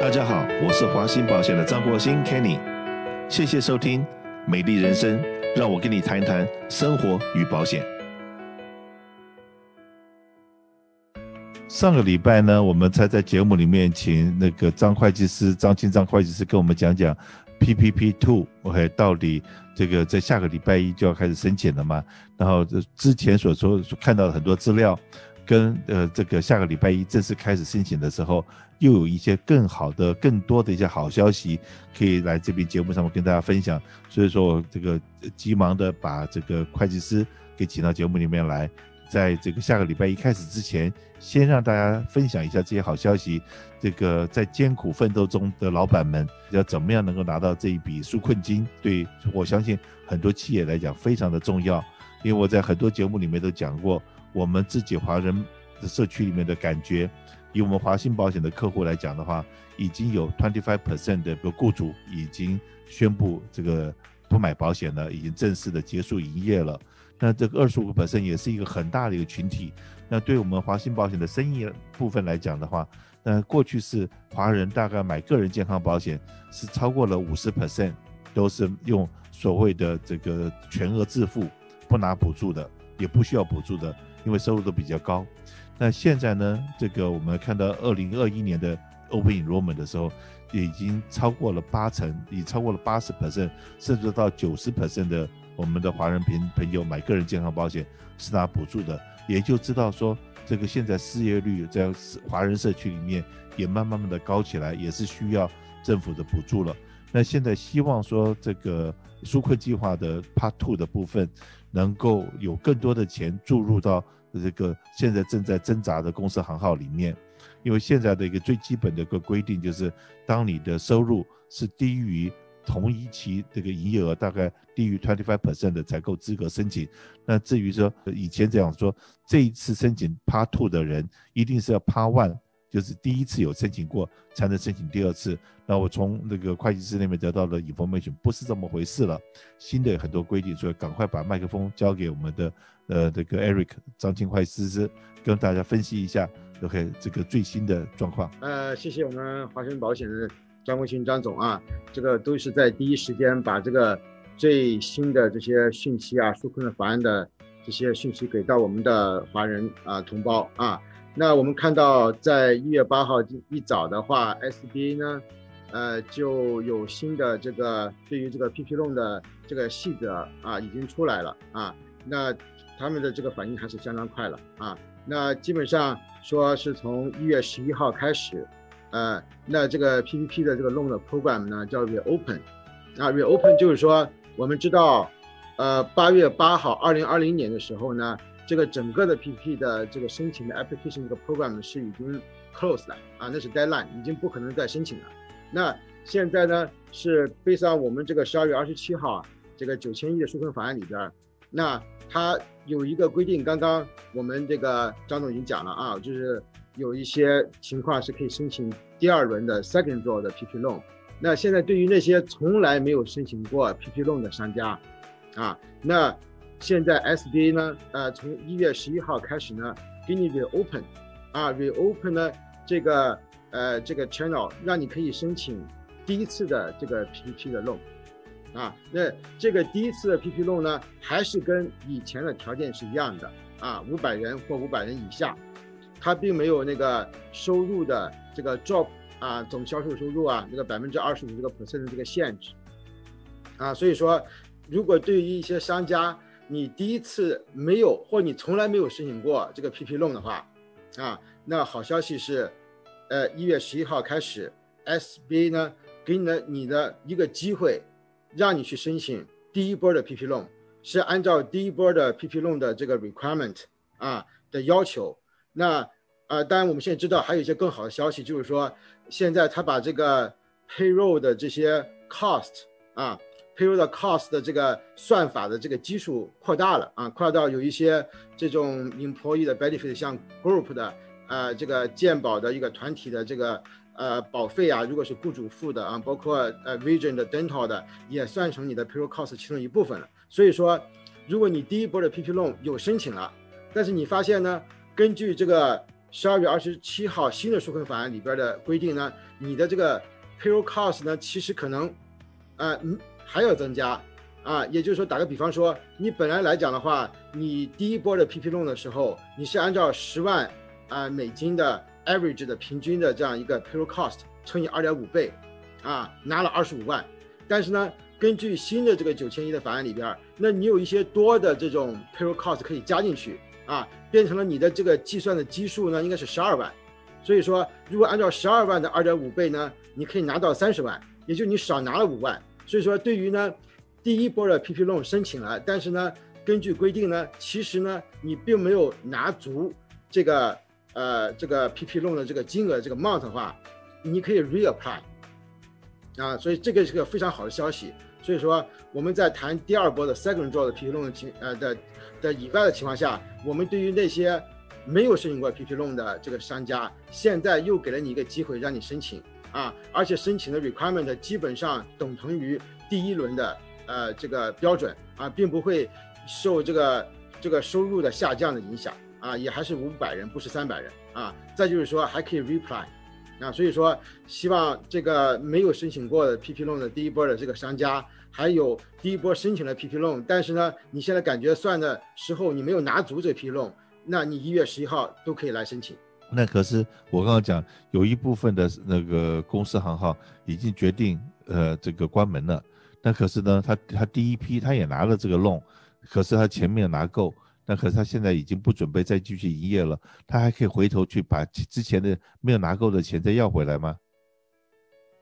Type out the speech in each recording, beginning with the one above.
大家好，我是华兴保险的张国兴 Kenny，谢谢收听《美丽人生》，让我跟你谈一谈生活与保险。上个礼拜呢，我们才在节目里面请那个张会计师张清章会计师跟我们讲讲 PPP Two，OK，到底这个在下个礼拜一就要开始申请了嘛？然后之前所说看到的很多资料。跟呃这个下个礼拜一正式开始申请的时候，又有一些更好的、更多的一些好消息可以来这边节目上面跟大家分享。所以说我这个急忙的把这个会计师给请到节目里面来，在这个下个礼拜一开始之前，先让大家分享一下这些好消息。这个在艰苦奋斗中的老板们要怎么样能够拿到这一笔纾困金？对，我相信很多企业来讲非常的重要，因为我在很多节目里面都讲过。我们自己华人的社区里面的感觉，以我们华兴保险的客户来讲的话，已经有 twenty five percent 的个雇主已经宣布这个不买保险了，已经正式的结束营业了。那这个二十五个 percent 也是一个很大的一个群体。那对我们华兴保险的生意部分来讲的话，那过去是华人大概买个人健康保险是超过了五十 percent 都是用所谓的这个全额自付，不拿补助的，也不需要补助的。因为收入都比较高，那现在呢，这个我们看到二零二一年的 Open Enrollment 的时候，也已经超过了八成，已超过了八十 percent，甚至到九十 percent 的我们的华人朋朋友买个人健康保险是拿补助的，也就知道说，这个现在失业率在华人社区里面也慢慢慢的高起来，也是需要政府的补助了。那现在希望说这个纾困计划的 Part Two 的部分，能够有更多的钱注入到这个现在正在挣扎的公司行号里面，因为现在的一个最基本的一个规定就是，当你的收入是低于同一期这个营业额大概低于 twenty five percent 的才够资格申请。那至于说以前这样说，这一次申请 Part Two 的人一定是要 Part One。就是第一次有申请过，才能申请第二次。那我从那个会计师那边得到的 information 不是这么回事了，新的很多规定，所以赶快把麦克风交给我们的呃这个 Eric 张清会计师，跟大家分析一下 OK 这个最新的状况。呃，谢谢我们华兴保险的张国兴张总啊，这个都是在第一时间把这个最新的这些讯息啊，纾困的法案的这些讯息给到我们的华人啊同胞啊。那我们看到，在一月八号一早的话，SBA 呢，呃，就有新的这个对于这个 PP loan 的这个细则啊，已经出来了啊。那他们的这个反应还是相当快了啊。那基本上说是从一月十一号开始，呃，那这个 PPP 的这个弄的 program 呢叫 reopen，啊，reopen 就是说我们知道，呃，八月八号，二零二零年的时候呢。这个整个的 PPP 的这个申请的 application 这个 program 是已经 close 了啊，那是 deadline，已经不可能再申请了。那现在呢是 based on 我们这个十二月二十七号这个九千亿的纾困法案里边，那它有一个规定，刚刚我们这个张总已经讲了啊，就是有一些情况是可以申请第二轮的 second draw 的 PP loan。那现在对于那些从来没有申请过 PP loan 的商家啊，那现在 SBA 呢，呃，从一月十一号开始呢，给你 reopen，啊，reopen 呢，这个呃这个 channel 让你可以申请第一次的这个 PPP 的 loan，啊，那这个第一次的 PPP loan 呢，还是跟以前的条件是一样的，啊，五百人或五百人以下，它并没有那个收入的这个 drop 啊，总销售收入啊，那个百分之二十五这个 percent 的这个限制，啊，所以说，如果对于一些商家，你第一次没有，或你从来没有申请过这个 PP loan 的话，啊，那好消息是，呃，一月十一号开始，SBA 呢给你的你的一个机会，让你去申请第一波的 PP loan，是按照第一波的 PP loan 的这个 requirement 啊的要求。那啊，当然我们现在知道还有一些更好的消息，就是说现在他把这个 payroll 的这些 cost 啊。Payroll 的 cost 的这个算法的这个基数扩大了啊，扩大到有一些这种 employee 的 benefit，像 group 的呃这个健保的一个团体的这个呃保费啊，如果是雇主付的啊，包括呃 vision 的 dental 的也算成你的 payroll cost 其中一部分了。所以说，如果你第一波的 PP loan 有申请了，但是你发现呢，根据这个十二月二十七号新的纾困法案里边的规定呢，你的这个 payroll cost 呢，其实可能，呃，嗯，还要增加，啊，也就是说，打个比方说，你本来来讲的话，你第一波的 PP loan 的时候，你是按照十万啊美金的 average 的平均的这样一个 payroll cost 乘以二点五倍，啊，拿了二十五万，但是呢，根据新的这个九千亿的法案里边，那你有一些多的这种 payroll cost 可以加进去。啊，变成了你的这个计算的基数呢，应该是十二万，所以说如果按照十二万的二点五倍呢，你可以拿到三十万，也就你少拿了五万。所以说对于呢第一波的 PP loan 申请了，但是呢根据规定呢，其实呢你并没有拿足这个呃这个 PP loan 的这个金额这个 amount 的话，你可以 reapply 啊，所以这个是个非常好的消息。所以说我们在谈第二波的 second draw 的 PP loan 的情呃的。的以外的情况下，我们对于那些没有申请过 PP loan 的这个商家，现在又给了你一个机会让你申请啊，而且申请的 requirement 基本上等同于第一轮的呃这个标准啊，并不会受这个这个收入的下降的影响啊，也还是五百人，不是三百人啊。再就是说还可以 reply 啊，所以说希望这个没有申请过的 PP loan 的第一波的这个商家。还有第一波申请了 PP loan，但是呢，你现在感觉算的时候你没有拿足这 PP loan，那你一月十一号都可以来申请。那可是我刚刚讲，有一部分的那个公司行号已经决定呃这个关门了。那可是呢，他他第一批他也拿了这个弄可是他前面拿够，那可是他现在已经不准备再继续营业了。他还可以回头去把之前的没有拿够的钱再要回来吗？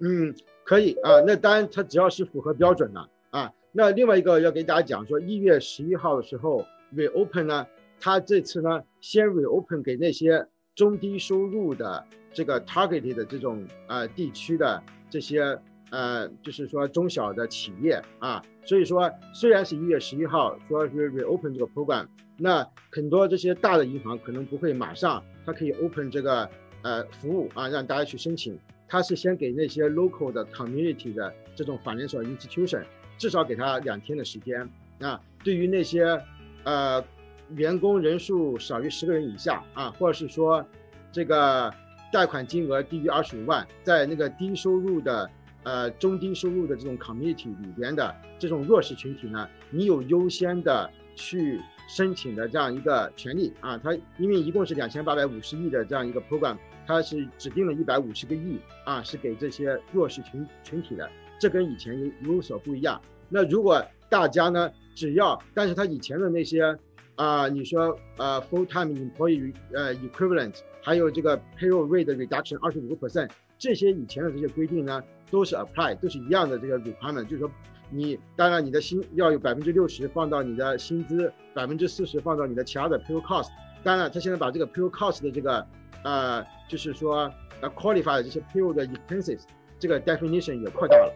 嗯。可以啊，那当然，他只要是符合标准的啊。那另外一个要给大家讲说，一月十一号的时候 reopen 呢，他这次呢先 reopen 给那些中低收入的这个 targeted 的这种呃地区的这些呃就是说中小的企业啊。所以说虽然是一月十一号说是 reopen 这个 program，那很多这些大的银行可能不会马上，它可以 open 这个呃服务啊，让大家去申请。他是先给那些 local 的 community 的这种 financial institution，至少给他两天的时间啊。对于那些呃员工人数少于十个人以下啊，或者是说这个贷款金额低于二十五万，在那个低收入的呃中低收入的这种 community 里边的这种弱势群体呢，你有优先的去申请的这样一个权利啊。他因为一共是两千八百五十亿的这样一个 program。它是指定了一百五十个亿啊，是给这些弱势群群体的，这跟以前有有所不一样。那如果大家呢，只要，但是他以前的那些啊、你说呃 full-time employee 呃 equivalent，还有这个 payroll rate reduction 二十五个 percent，这些以前的这些规定呢，都是 apply，都是一样的这个 requirement，就是说你当然你的薪要有百分之六十放到你的薪资，百分之四十放到你的其他的 payroll cost。当然，他现在把这个 payroll cost 的这个呃，就是说，呃，qualify 的这些 payroll 的 expenses 这个 definition 也扩大了，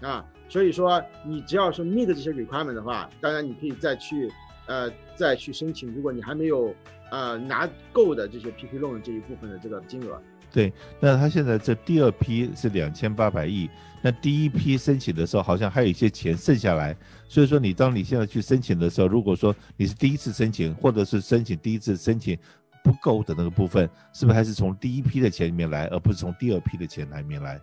啊，所以说你只要是 meet 这些 requirement 的话，当然你可以再去，呃，再去申请。如果你还没有呃拿够的这些 PP loan 这一部分的这个金额，对，那他现在这第二批是两千八百亿，那第一批申请的时候好像还有一些钱剩下来，所以说你当你现在去申请的时候，如果说你是第一次申请，或者是申请第一次申请。不够的那个部分，是不是还是从第一批的钱里面来，而不是从第二批的钱里面来？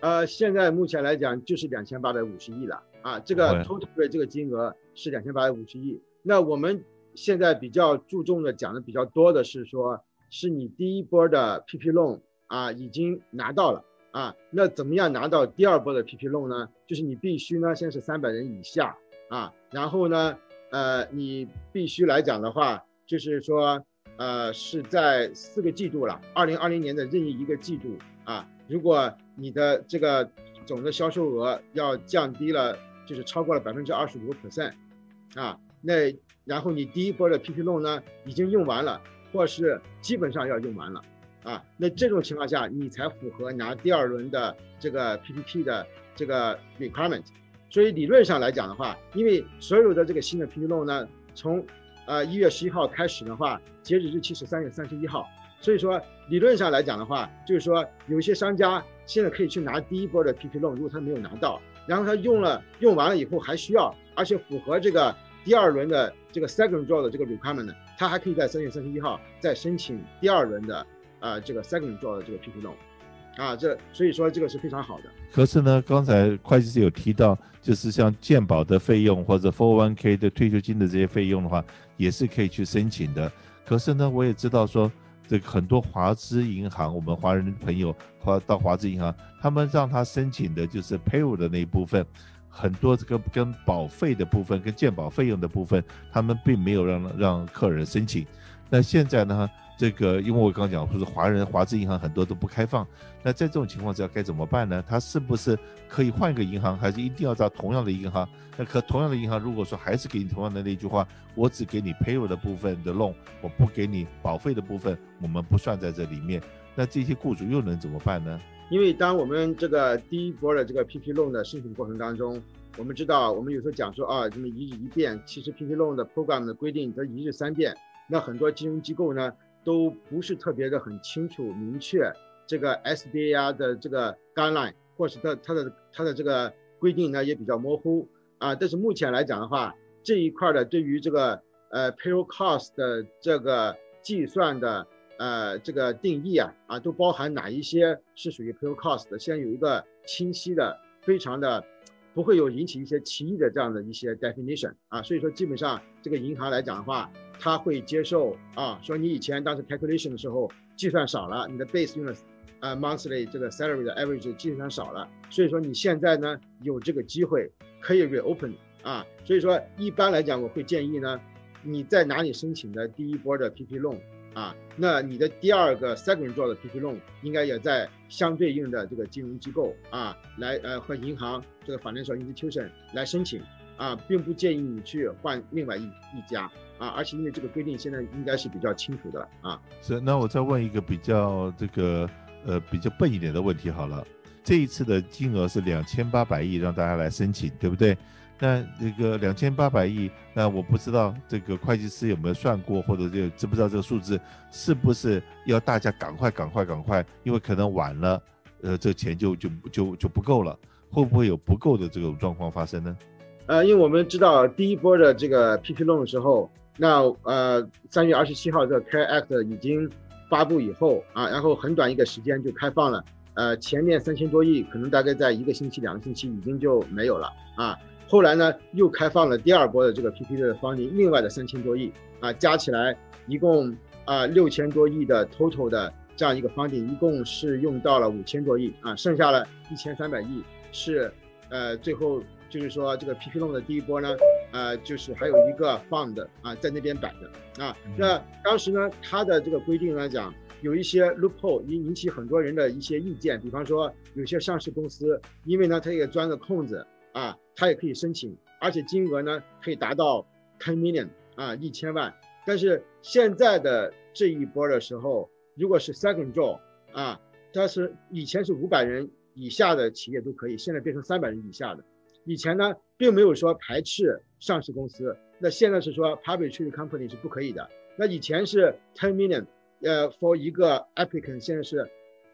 呃，现在目前来讲就是两千八百五十亿了啊，这个 total 的这个金额是两千八百五十亿。那我们现在比较注重的讲的比较多的是说，是你第一波的 PP loan 啊已经拿到了啊，那怎么样拿到第二波的 PP loan 呢？就是你必须呢先是三百人以下啊，然后呢，呃，你必须来讲的话，就是说。呃，是在四个季度了，二零二零年的任意一个季度啊。如果你的这个总的销售额要降低了，就是超过了百分之二十五 percent 啊，那然后你第一波的 PP loan 呢已经用完了，或是基本上要用完了啊，那这种情况下你才符合拿第二轮的这个 PPP 的这个 requirement。所以理论上来讲的话，因为所有的这个新的 PP loan 呢，从呃，一月十一号开始的话，截止日期是三月三十一号，所以说理论上来讲的话，就是说有些商家现在可以去拿第一波的 PP loan，如果他没有拿到，然后他用了用完了以后还需要，而且符合这个第二轮的这个 second draw 的这个 requirement 呢，他还可以在三月三十一号再申请第二轮的啊这个 second draw 的这个 PP loan。啊，这所以说这个是非常好的。可是呢，刚才会计师有提到，就是像健保的费用或者 401k 的退休金的这些费用的话，也是可以去申请的。可是呢，我也知道说，这个很多华资银行，我们华人朋友华到华资银行，他们让他申请的就是 pay 的那一部分，很多这个跟保费的部分、跟健保费用的部分，他们并没有让让客人申请。那现在呢？这个，因为我刚讲，就是华人华资银行很多都不开放，那在这种情况之下该怎么办呢？他是不是可以换一个银行，还是一定要找同样的银行？那可同样的银行，如果说还是给你同样的那句话，我只给你 pay 的部分的 loan，我不给你保费的部分，我们不算在这里面。那这些雇主又能怎么办呢？因为当我们这个第一波的这个 PP loan 的申请过程当中，我们知道，我们有时候讲说啊，这么一日一变，其实 PP loan 的 program 的规定它一日三变，那很多金融机构呢，都不是特别的很清楚明确，这个 SBA 的这个 guideline 或是它它的它的这个规定呢也比较模糊啊。但是目前来讲的话，这一块的对于这个呃 payroll cost 的这个计算的呃这个定义啊啊都包含哪一些是属于 pro cost 的，现在有一个清晰的、非常的不会有引起一些歧义的这样的一些 definition 啊。所以说基本上这个银行来讲的话。他会接受啊，说你以前当时 calculation 的时候计算少了，你的 base 用的呃 monthly 这个 salary 的 average 计算少了，所以说你现在呢有这个机会可以 reopen 啊，所以说一般来讲我会建议呢，你在哪里申请的第一波的 PP loan 啊，那你的第二个 second draw 的 PP loan 应该也在相对应的这个金融机构啊来呃和银行这个 financial institution 来申请啊，并不建议你去换另外一一家。啊，而且因为这个规定现在应该是比较清楚的啊。是，那我再问一个比较这个呃比较笨一点的问题好了。这一次的金额是两千八百亿，让大家来申请，对不对？那这个两千八百亿，那我不知道这个会计师有没有算过，或者就知不知道这个数字是不是要大家赶快赶快赶快，因为可能晚了，呃，这钱就就就就不够了，会不会有不够的这种状况发生呢？呃，因为我们知道第一波的这个 PP loan 的时候。那呃，三月二十七号这个 CARE Act 已经发布以后啊，然后很短一个时间就开放了，呃，前面三千多亿可能大概在一个星期、两个星期已经就没有了啊。后来呢，又开放了第二波的这个 PP 的 funding，另外的三千多亿啊，加起来一共啊六千多亿的 total 的这样一个 funding，一共是用到了五千多亿啊，剩下了一千三百亿是呃最后。就是说，这个 PP loan 的第一波呢，呃，就是还有一个 fund 啊，在那边摆着啊。那当时呢，它的这个规定来讲，有一些 loophole 引引起很多人的一些意见。比方说，有些上市公司，因为呢，它也钻个空子啊，它也可以申请，而且金额呢可以达到 ten million 啊，一千万。但是现在的这一波的时候，如果是 second draw 啊，它是以前是五百人以下的企业都可以，现在变成三百人以下的。以前呢，并没有说排斥上市公司，那现在是说 public traded company 是不可以的。那以前是 ten million，呃，for 一个 applicant，现在是，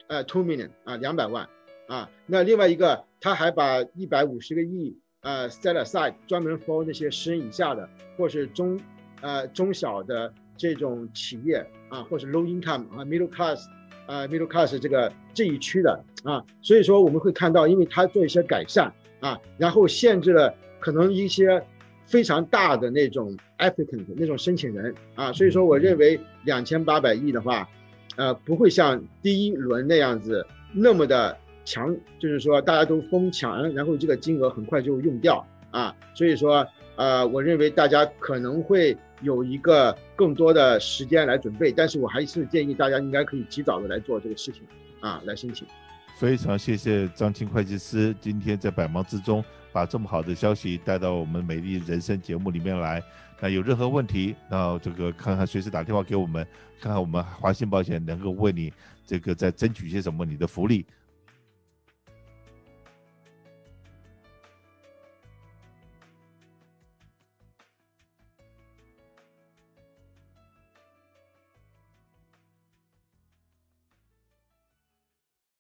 呃，two million 啊，两百万啊。那另外一个，他还把一百五十个亿，呃，set aside 专门 for 那些十人以下的，或是中，呃，中小的这种企业啊，或是 low income 啊，middle class，啊，middle class 这个这一区的啊。所以说我们会看到，因为他做一些改善。啊，然后限制了可能一些非常大的那种 applicant 那种申请人啊，所以说我认为两千八百亿的话，呃，不会像第一轮那样子那么的强，就是说大家都疯抢，然后这个金额很快就用掉啊，所以说呃，我认为大家可能会有一个更多的时间来准备，但是我还是建议大家应该可以及早的来做这个事情啊，来申请。非常谢谢张青会计师今天在百忙之中把这么好的消息带到我们美丽人生节目里面来。那有任何问题，那这个看看随时打电话给我们，看看我们华信保险能够为你这个再争取些什么你的福利。